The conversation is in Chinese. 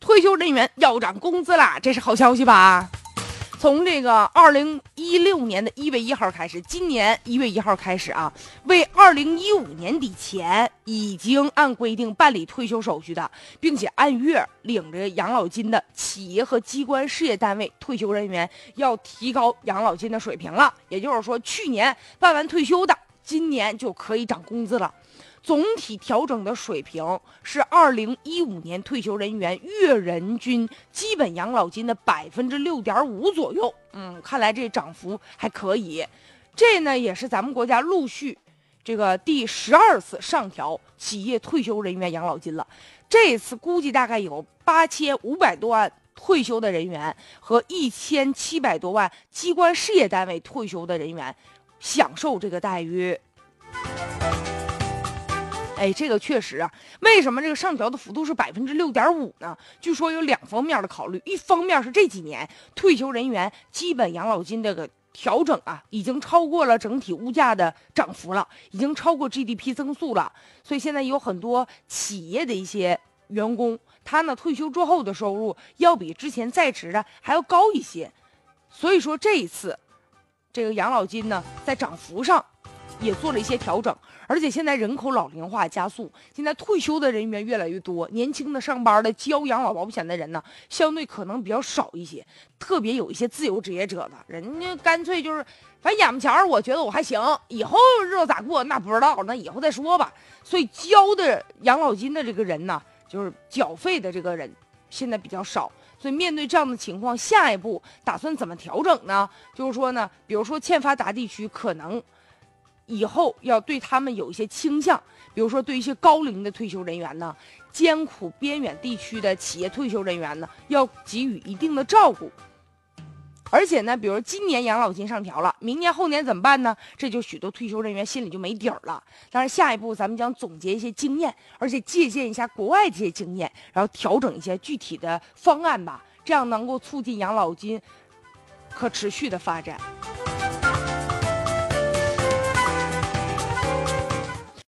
退休人员要涨工资啦，这是好消息吧？从这个二零一六年的一月一号开始，今年一月一号开始啊，为二零一五年底前已经按规定办理退休手续的，并且按月领着养老金的企业和机关事业单位退休人员，要提高养老金的水平了。也就是说，去年办完退休的，今年就可以涨工资了。总体调整的水平是二零一五年退休人员月人均基本养老金的百分之六点五左右。嗯，看来这涨幅还可以。这呢也是咱们国家陆续这个第十二次上调企业退休人员养老金了。这次估计大概有八千五百多万退休的人员和一千七百多万机关事业单位退休的人员享受这个待遇。哎，这个确实啊。为什么这个上调的幅度是百分之六点五呢？据说有两方面的考虑，一方面是这几年退休人员基本养老金这个调整啊，已经超过了整体物价的涨幅了，已经超过 GDP 增速了。所以现在有很多企业的一些员工，他呢退休之后的收入要比之前在职的还要高一些。所以说这一次，这个养老金呢在涨幅上。也做了一些调整，而且现在人口老龄化加速，现在退休的人员越来越多，年轻的上班的交养老保险的人呢，相对可能比较少一些。特别有一些自由职业者的，人家干脆就是，反正眼巴前儿，我觉得我还行，以后日子咋过那不知道，那以后再说吧。所以交的养老金的这个人呢，就是缴费的这个人现在比较少。所以面对这样的情况，下一步打算怎么调整呢？就是说呢，比如说欠发达地区可能。以后要对他们有一些倾向，比如说对一些高龄的退休人员呢，艰苦边远地区的企业退休人员呢，要给予一定的照顾。而且呢，比如今年养老金上调了，明年后年怎么办呢？这就许多退休人员心里就没底儿了。当然，下一步咱们将总结一些经验，而且借鉴一下国外这些经验，然后调整一些具体的方案吧，这样能够促进养老金可持续的发展。